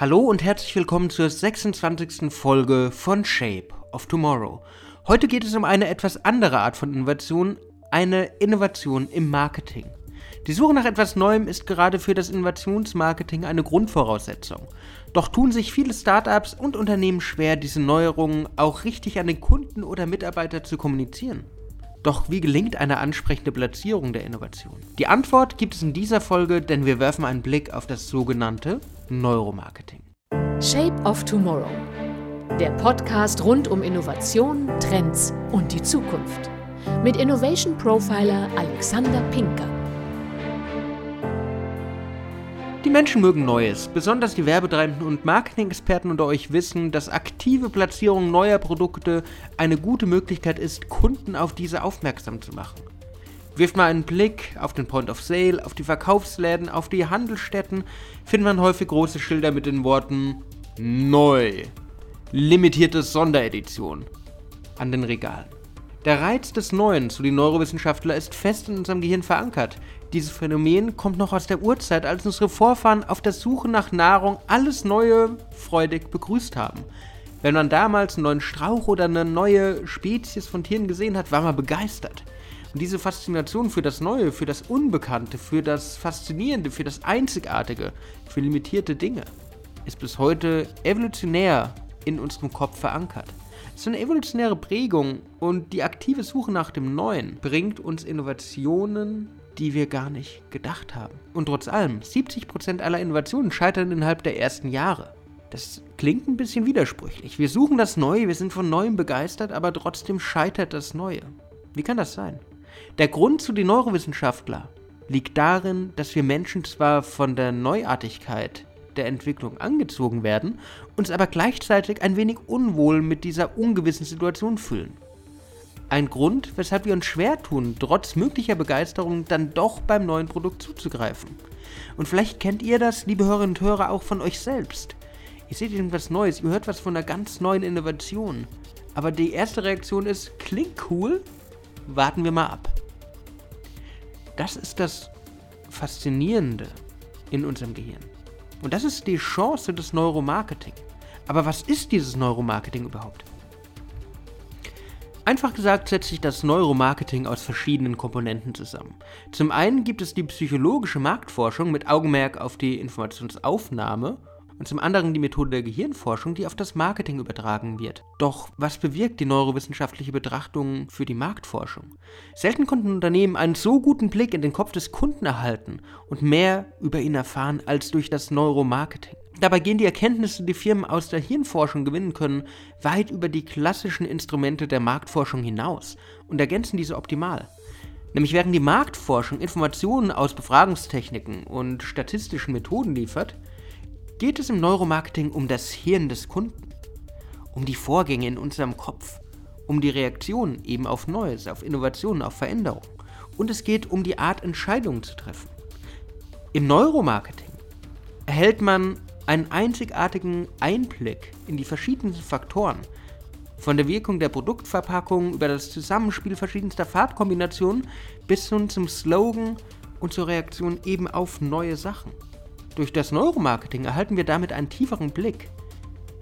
Hallo und herzlich willkommen zur 26. Folge von Shape of Tomorrow. Heute geht es um eine etwas andere Art von Innovation, eine Innovation im Marketing. Die Suche nach etwas Neuem ist gerade für das Innovationsmarketing eine Grundvoraussetzung. Doch tun sich viele Startups und Unternehmen schwer, diese Neuerungen auch richtig an den Kunden oder Mitarbeiter zu kommunizieren. Doch wie gelingt eine ansprechende Platzierung der Innovation? Die Antwort gibt es in dieser Folge, denn wir werfen einen Blick auf das sogenannte Neuromarketing. Shape of Tomorrow. Der Podcast rund um Innovation, Trends und die Zukunft. Mit Innovation Profiler Alexander Pinker. Die Menschen mögen Neues. Besonders die Werbetreibenden und Marketing-Experten unter euch wissen, dass aktive Platzierung neuer Produkte eine gute Möglichkeit ist, Kunden auf diese aufmerksam zu machen. Wirft mal einen Blick auf den Point of Sale, auf die Verkaufsläden, auf die Handelsstätten, findet man häufig große Schilder mit den Worten Neu, limitierte Sonderedition an den Regalen. Der Reiz des Neuen, so die Neurowissenschaftler, ist fest in unserem Gehirn verankert. Dieses Phänomen kommt noch aus der Urzeit, als unsere Vorfahren auf der Suche nach Nahrung alles Neue freudig begrüßt haben. Wenn man damals einen neuen Strauch oder eine neue Spezies von Tieren gesehen hat, war man begeistert. Und diese Faszination für das Neue, für das Unbekannte, für das Faszinierende, für das Einzigartige, für limitierte Dinge, ist bis heute evolutionär in unserem Kopf verankert. Ist eine evolutionäre Prägung und die aktive Suche nach dem Neuen bringt uns Innovationen, die wir gar nicht gedacht haben. Und trotz allem, 70% aller Innovationen scheitern innerhalb der ersten Jahre. Das klingt ein bisschen widersprüchlich. Wir suchen das Neue, wir sind von Neuem begeistert, aber trotzdem scheitert das Neue. Wie kann das sein? Der Grund zu den Neurowissenschaftler liegt darin, dass wir Menschen zwar von der Neuartigkeit der Entwicklung angezogen werden, uns aber gleichzeitig ein wenig unwohl mit dieser ungewissen Situation fühlen. Ein Grund, weshalb wir uns schwer tun, trotz möglicher Begeisterung dann doch beim neuen Produkt zuzugreifen. Und vielleicht kennt ihr das, liebe Hörerinnen und Hörer, auch von euch selbst. Ihr seht irgendwas Neues, ihr hört was von einer ganz neuen Innovation. Aber die erste Reaktion ist, klingt cool, warten wir mal ab. Das ist das Faszinierende in unserem Gehirn. Und das ist die Chance des Neuromarketing. Aber was ist dieses Neuromarketing überhaupt? Einfach gesagt setzt sich das Neuromarketing aus verschiedenen Komponenten zusammen. Zum einen gibt es die psychologische Marktforschung mit Augenmerk auf die Informationsaufnahme und zum anderen die Methode der Gehirnforschung, die auf das Marketing übertragen wird. Doch was bewirkt die neurowissenschaftliche Betrachtung für die Marktforschung? Selten konnten Unternehmen einen so guten Blick in den Kopf des Kunden erhalten und mehr über ihn erfahren als durch das Neuromarketing. Dabei gehen die Erkenntnisse, die Firmen aus der Hirnforschung gewinnen können, weit über die klassischen Instrumente der Marktforschung hinaus und ergänzen diese optimal. Nämlich während die Marktforschung Informationen aus Befragungstechniken und statistischen Methoden liefert, geht es im Neuromarketing um das Hirn des Kunden, um die Vorgänge in unserem Kopf, um die Reaktion eben auf Neues, auf Innovationen, auf Veränderungen. Und es geht um die Art, Entscheidungen zu treffen. Im Neuromarketing erhält man einen einzigartigen Einblick in die verschiedenen Faktoren, von der Wirkung der Produktverpackung über das Zusammenspiel verschiedenster Farbkombinationen bis hin zum Slogan und zur Reaktion eben auf neue Sachen. Durch das Neuromarketing erhalten wir damit einen tieferen Blick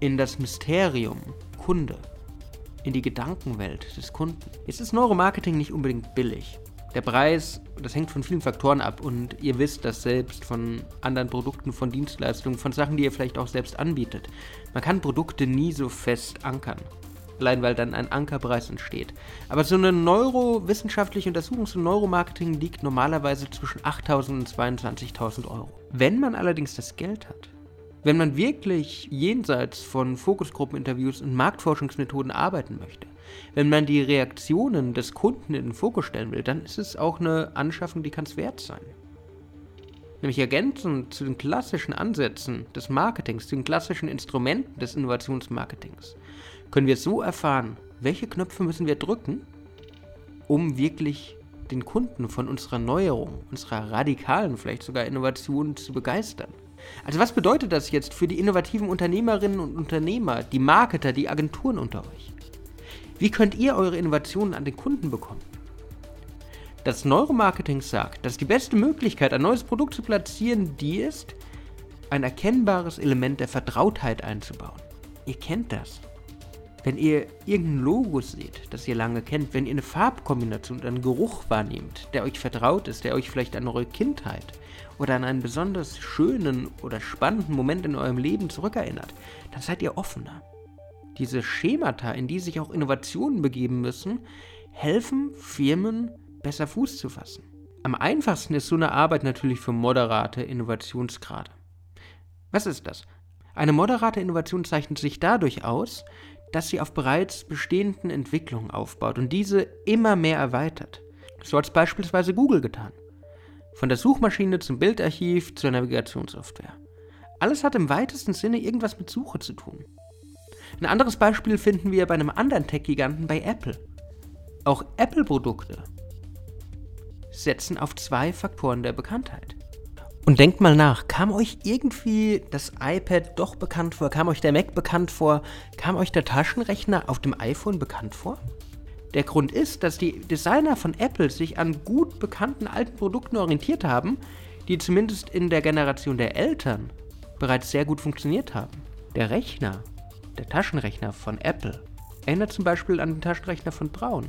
in das Mysterium Kunde, in die Gedankenwelt des Kunden. Jetzt ist Neuromarketing nicht unbedingt billig. Der Preis, das hängt von vielen Faktoren ab und ihr wisst das selbst von anderen Produkten, von Dienstleistungen, von Sachen, die ihr vielleicht auch selbst anbietet. Man kann Produkte nie so fest ankern allein weil dann ein Ankerpreis entsteht. Aber so eine neurowissenschaftliche Untersuchung zum Neuromarketing liegt normalerweise zwischen 8.000 und 22.000 Euro. Wenn man allerdings das Geld hat, wenn man wirklich jenseits von Fokusgruppeninterviews und Marktforschungsmethoden arbeiten möchte, wenn man die Reaktionen des Kunden in den Fokus stellen will, dann ist es auch eine Anschaffung, die kann es wert sein. Nämlich ergänzend zu den klassischen Ansätzen des Marketings, zu den klassischen Instrumenten des Innovationsmarketings, können wir so erfahren, welche Knöpfe müssen wir drücken, um wirklich den Kunden von unserer Neuerung, unserer radikalen, vielleicht sogar Innovation zu begeistern. Also was bedeutet das jetzt für die innovativen Unternehmerinnen und Unternehmer, die Marketer, die Agenturen unter euch? Wie könnt ihr eure Innovationen an den Kunden bekommen? Das Neuromarketing sagt, dass die beste Möglichkeit, ein neues Produkt zu platzieren, die ist, ein erkennbares Element der Vertrautheit einzubauen. Ihr kennt das. Wenn ihr irgendein Logo seht, das ihr lange kennt, wenn ihr eine Farbkombination oder einen Geruch wahrnehmt, der euch vertraut ist, der euch vielleicht an eure Kindheit oder an einen besonders schönen oder spannenden Moment in eurem Leben zurückerinnert, dann seid ihr offener. Diese Schemata, in die sich auch Innovationen begeben müssen, helfen Firmen besser Fuß zu fassen. Am einfachsten ist so eine Arbeit natürlich für moderate Innovationsgrade. Was ist das? Eine moderate Innovation zeichnet sich dadurch aus, dass sie auf bereits bestehenden Entwicklungen aufbaut und diese immer mehr erweitert. So hat es beispielsweise Google getan. Von der Suchmaschine zum Bildarchiv zur Navigationssoftware. Alles hat im weitesten Sinne irgendwas mit Suche zu tun. Ein anderes Beispiel finden wir bei einem anderen Tech-Giganten bei Apple. Auch Apple-Produkte setzen auf zwei Faktoren der Bekanntheit. Und denkt mal nach, kam euch irgendwie das iPad doch bekannt vor? Kam euch der Mac bekannt vor? Kam euch der Taschenrechner auf dem iPhone bekannt vor? Der Grund ist, dass die Designer von Apple sich an gut bekannten alten Produkten orientiert haben, die zumindest in der Generation der Eltern bereits sehr gut funktioniert haben. Der Rechner, der Taschenrechner von Apple, erinnert zum Beispiel an den Taschenrechner von Braun.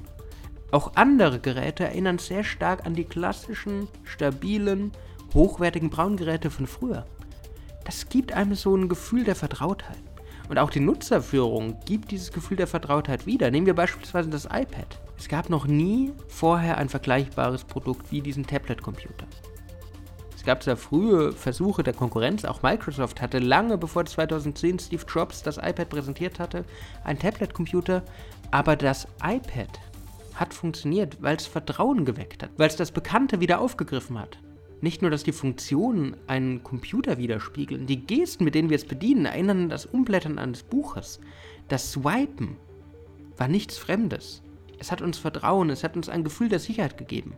Auch andere Geräte erinnern sehr stark an die klassischen, stabilen, hochwertigen Braungeräte von früher. Das gibt einem so ein Gefühl der Vertrautheit. Und auch die Nutzerführung gibt dieses Gefühl der Vertrautheit wieder. Nehmen wir beispielsweise das iPad. Es gab noch nie vorher ein vergleichbares Produkt wie diesen Tablet-Computer. Es gab zwar frühe Versuche der Konkurrenz, auch Microsoft hatte lange bevor 2010 Steve Jobs das iPad präsentiert hatte, einen Tablet-Computer, aber das iPad hat funktioniert, weil es Vertrauen geweckt hat, weil es das Bekannte wieder aufgegriffen hat. Nicht nur, dass die Funktionen einen Computer widerspiegeln, die Gesten, mit denen wir es bedienen, erinnern an das Umblättern eines Buches. Das Swipen war nichts Fremdes. Es hat uns Vertrauen, es hat uns ein Gefühl der Sicherheit gegeben.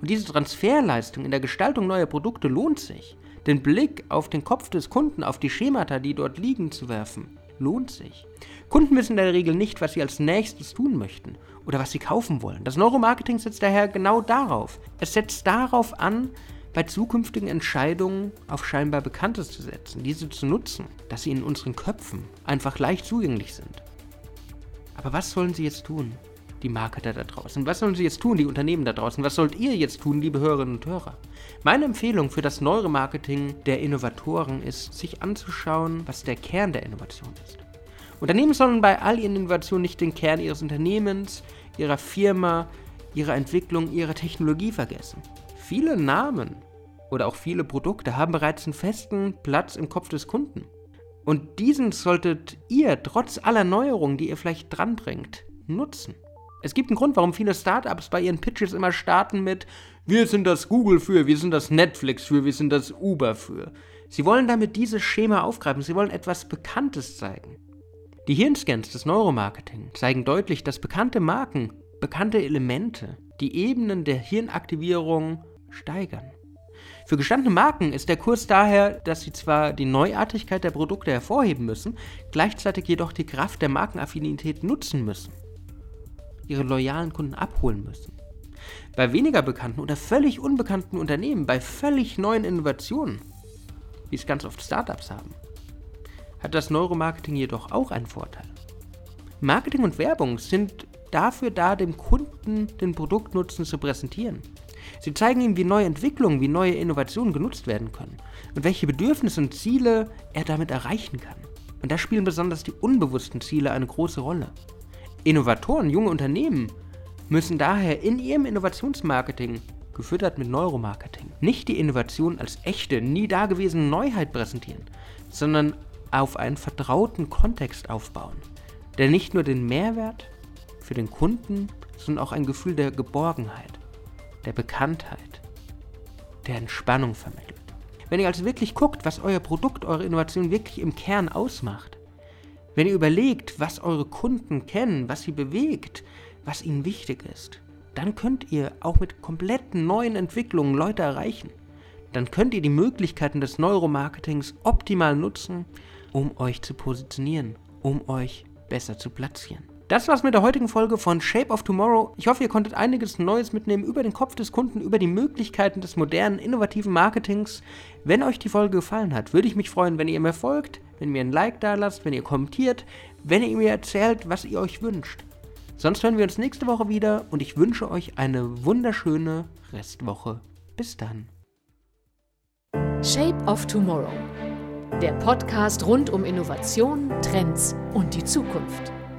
Und diese Transferleistung in der Gestaltung neuer Produkte lohnt sich. Den Blick auf den Kopf des Kunden, auf die Schemata, die dort liegen, zu werfen, lohnt sich. Kunden wissen in der Regel nicht, was sie als nächstes tun möchten oder was sie kaufen wollen. Das Neuromarketing setzt daher genau darauf. Es setzt darauf an, bei zukünftigen Entscheidungen auf scheinbar Bekanntes zu setzen, diese zu nutzen, dass sie in unseren Köpfen einfach leicht zugänglich sind. Aber was sollen sie jetzt tun, die Marketer da draußen? Was sollen sie jetzt tun, die Unternehmen da draußen? Was sollt ihr jetzt tun, liebe Hörerinnen und Hörer? Meine Empfehlung für das Neuromarketing der Innovatoren ist, sich anzuschauen, was der Kern der Innovation ist. Unternehmen sollen bei all ihren Innovationen nicht den Kern ihres Unternehmens, ihrer Firma, ihrer Entwicklung, ihrer Technologie vergessen. Viele Namen oder auch viele Produkte haben bereits einen festen Platz im Kopf des Kunden. Und diesen solltet ihr trotz aller Neuerungen, die ihr vielleicht dranbringt, nutzen. Es gibt einen Grund, warum viele Startups bei ihren Pitches immer starten mit Wir sind das Google für, wir sind das Netflix für, wir sind das Uber für. Sie wollen damit dieses Schema aufgreifen, sie wollen etwas Bekanntes zeigen. Die Hirnscans des Neuromarketing zeigen deutlich, dass bekannte Marken, bekannte Elemente, die Ebenen der Hirnaktivierung steigern. Für gestandene Marken ist der Kurs daher, dass sie zwar die Neuartigkeit der Produkte hervorheben müssen, gleichzeitig jedoch die Kraft der Markenaffinität nutzen müssen, ihre loyalen Kunden abholen müssen. Bei weniger bekannten oder völlig unbekannten Unternehmen, bei völlig neuen Innovationen, wie es ganz oft Startups haben, hat das Neuromarketing jedoch auch einen Vorteil. Marketing und Werbung sind dafür da, dem Kunden den Produktnutzen zu präsentieren. Sie zeigen ihm, wie neue Entwicklungen, wie neue Innovationen genutzt werden können und welche Bedürfnisse und Ziele er damit erreichen kann. Und da spielen besonders die unbewussten Ziele eine große Rolle. Innovatoren, junge Unternehmen müssen daher in ihrem Innovationsmarketing, gefüttert mit Neuromarketing, nicht die Innovation als echte, nie dagewesene Neuheit präsentieren, sondern auf einen vertrauten Kontext aufbauen, der nicht nur den Mehrwert für den Kunden, sondern auch ein Gefühl der Geborgenheit der Bekanntheit, der Entspannung vermittelt. Wenn ihr also wirklich guckt, was euer Produkt, eure Innovation wirklich im Kern ausmacht, wenn ihr überlegt, was eure Kunden kennen, was sie bewegt, was ihnen wichtig ist, dann könnt ihr auch mit kompletten neuen Entwicklungen Leute erreichen. Dann könnt ihr die Möglichkeiten des Neuromarketings optimal nutzen, um euch zu positionieren, um euch besser zu platzieren. Das war's mit der heutigen Folge von Shape of Tomorrow. Ich hoffe, ihr konntet einiges Neues mitnehmen über den Kopf des Kunden, über die Möglichkeiten des modernen, innovativen Marketings. Wenn euch die Folge gefallen hat, würde ich mich freuen, wenn ihr mir folgt, wenn ihr mir ein Like da lasst, wenn ihr kommentiert, wenn ihr mir erzählt, was ihr euch wünscht. Sonst hören wir uns nächste Woche wieder und ich wünsche euch eine wunderschöne Restwoche. Bis dann. Shape of Tomorrow. Der Podcast rund um Innovation, Trends und die Zukunft